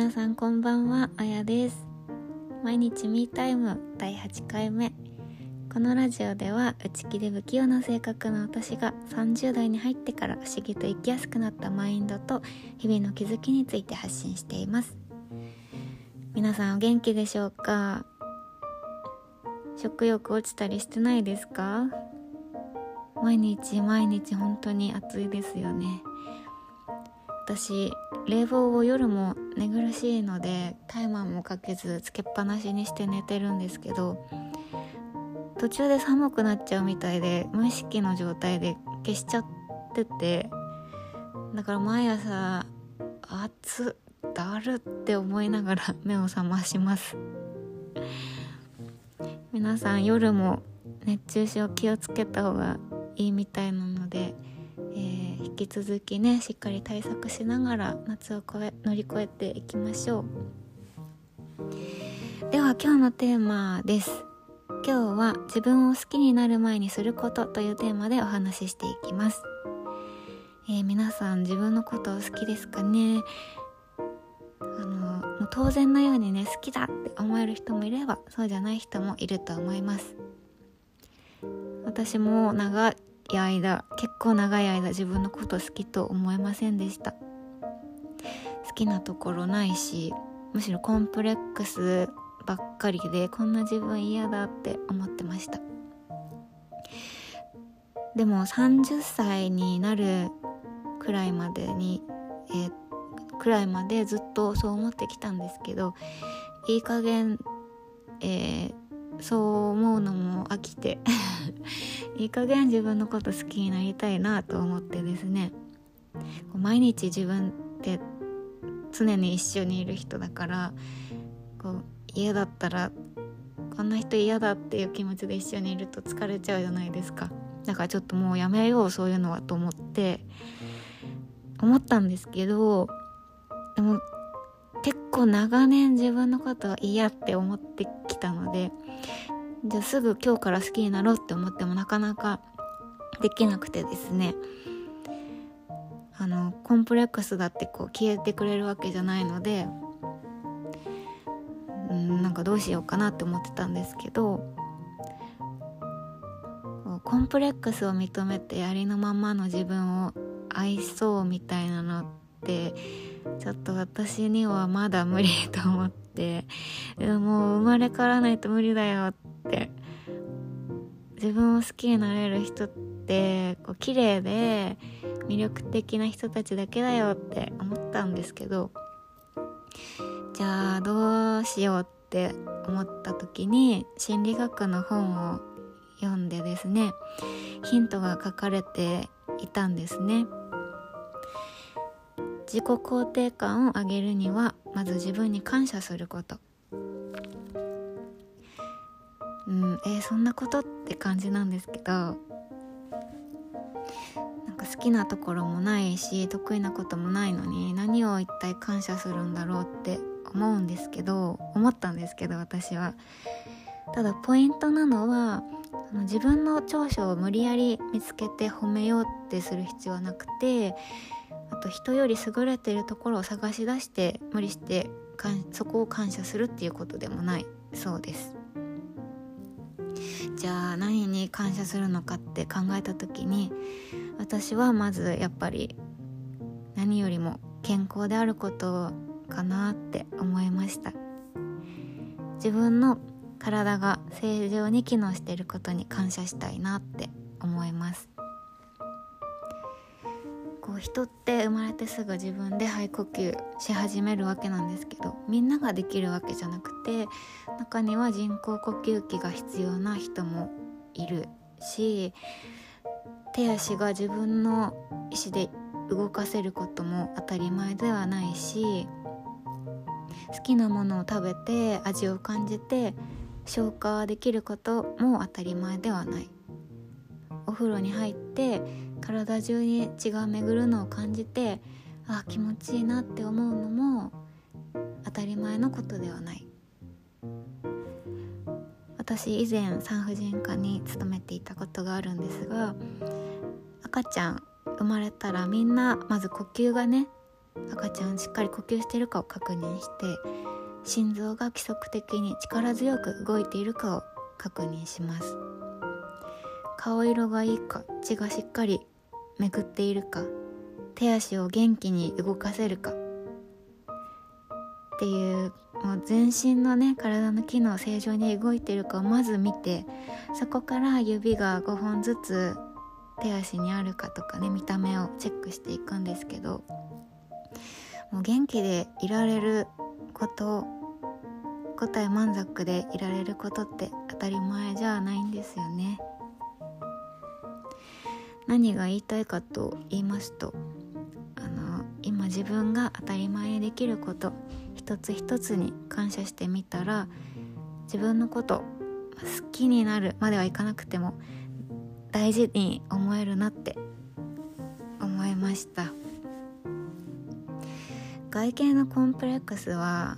皆さんこんばんはあやです。毎日ミータイム第8回目このラジオでは内気で不器用な性格の私が30代に入ってから不思議と生きやすくなったマインドと日々の気づきについて発信しています。皆さんお元気でしょうか？食欲落ちたりしてないですか？毎日毎日本当に暑いですよね。私冷房を夜も寝苦しいのでタイマーもかけずつけっぱなしにして寝てるんですけど途中で寒くなっちゃうみたいで無意識の状態で消しちゃっててだから毎朝暑だるって思いながら 目を覚まします。皆さん夜も熱中症気をつけた方がいいみたいなのでえ引き続きねしっかり対策しながら夏を越え乗り越えていきましょう。では今日のテーマです。今日は自分を好きになる前にすることというテーマでお話ししていきます、えー、皆さん自分のことを好きですかね？あのもう当然のようにね好きだって思える人もいればそうじゃない人もいると思います。私も長い間結構長い間自分のこと好きと思えませんでした。好きなところないしむしろコンプレックスばっかりでこんな自分嫌だって思ってました。でも30歳になるくらいまでに、えー、くらいまでずっとそう思ってきたんですけどいい加減、えー、そう思うのも飽きていい加減自分のこと好きになりたいなと思ってですね。毎日自分って常に一緒にいる人だからこう嫌だったらこんな人嫌だっていう気持ちで一緒にいると疲れちゃうじゃないですか。だからちょっともうやめようそういうのはと思って思ったんですけどでも結構長年自分のことは嫌って思ってきたのでじゃあすぐ今日から好きになろうって思ってもなかなかできなくてですね。あのコンプレックスだってこう消えてくれるわけじゃないのでうんなんかどうしようかなって思ってたんですけどコンプレックスを認めてありのままの自分を愛そうみたいなのってちょっと私にはまだ無理と思ってもう生まれ変わらないと無理だよって自分を好きになれる人ってこう綺麗で魅力的な人たちだけだよって思ったんですけどじゃあどうしようって思った時に心理学の本を読んでですねヒントが書かれていたんですね。自己肯定感を上げるにはまず自分に感謝することうんえー、そんなことって感じなんですけどなんか好きなところもないし得意なこともないのに何を一体感謝するんだろうって思うんですけど思ったんですけど私は。ただポイントなのは自分の長所を無理やり見つけて褒めようってする必要はなくてあと人より優れてるところを探し出して無理してそこを感謝するっていうことでもないそうです。じゃあ何に感謝するのかって考えた時に私はまずやっぱり何よりも健康であることかなって思いました。自分の体が正常に機能していることに感謝したいなって思います。人って生まれてすぐ自分で肺呼吸し始めるわけなんですけどみんなができるわけじゃなくて中には人工呼吸器が必要な人もいるし手足が自分の意思で動かせることも当たり前ではないし好きなものを食べて味を感じて消化できることも当たり前ではない。お風呂に入って体中に血が巡るのを感じてあ気持ちいいなって思うのも当たり前のことではない。私以前産婦人科に勤めていたことがあるんですが赤ちゃん生まれたらみんなまず呼吸がね赤ちゃんしっかり呼吸してるかを確認して心臓が規則的に力強く動いているかを確認します。顔色がいいか血がしっかり巡っているか手足を元気に動かせるかっていうもう全身のね体の機能正常に動いてるかをまず見てそこから指が5本ずつ手足にあるかとかね見た目をチェックしていくんですけどもう元気でいられること答え満足でいられることって当たり前じゃないんですよね。何が言いたいかと言いますとあの今自分が当たり前にできること一つ一つに感謝してみたら自分のこと好きになるまではいかなくても大事に思えるなって思いました。外見のコンプレックスは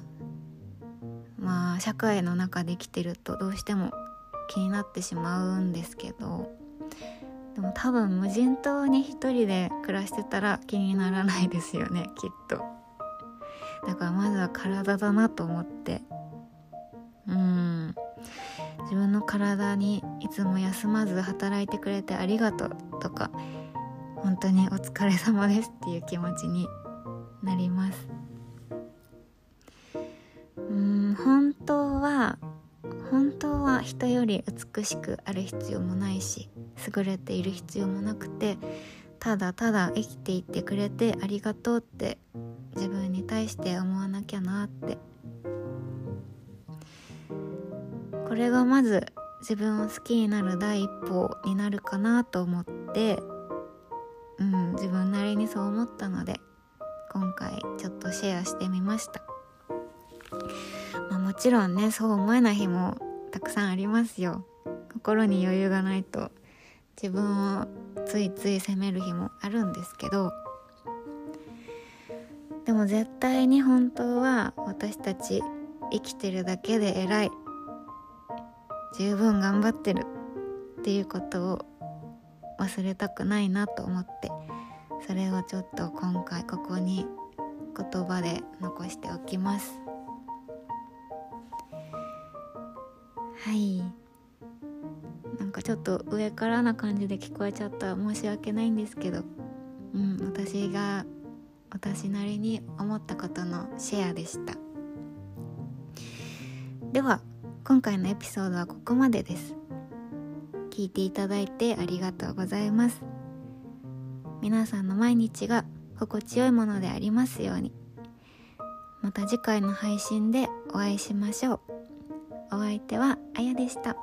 まあ社会の中で生きてるとどうしても気になってしまうんですけどでも多分無人島に一人で暮らしてたら気にならないですよねきっと。だからまずは体だなと思って。うん。自分の体にいつも休まず働いてくれてありがとうとか本当にお疲れ様ですっていう気持ちになります。うん本当は本当は人より美しくある必要もないし優れている必要もなくてただただ生きていってくれてありがとうって自分に対して思わなきゃなって。これがまず自分を好きになる第一歩になるかなと思ってうん自分なりにそう思ったので今回ちょっとシェアしてみました、まあ、もちろんねそう思えない日もたくさんありますよ。心に余裕がないと自分をついつい責める日もあるんですけどでも絶対に本当は私たち生きてるだけで偉い十分頑張ってるっていうことを忘れたくないなと思ってそれをちょっと今回ここに言葉で残しておきます。はい。ちょっと上からな感じで聞こえちゃった。申し訳ないんですけど。うん私が私なりに思ったことのシェアでした。では今回のエピソードはここまでです。聞いていただいてありがとうございます。皆さんの毎日が心地よいものでありますように。また次回の配信でお会いしましょう。お相手はあやでした。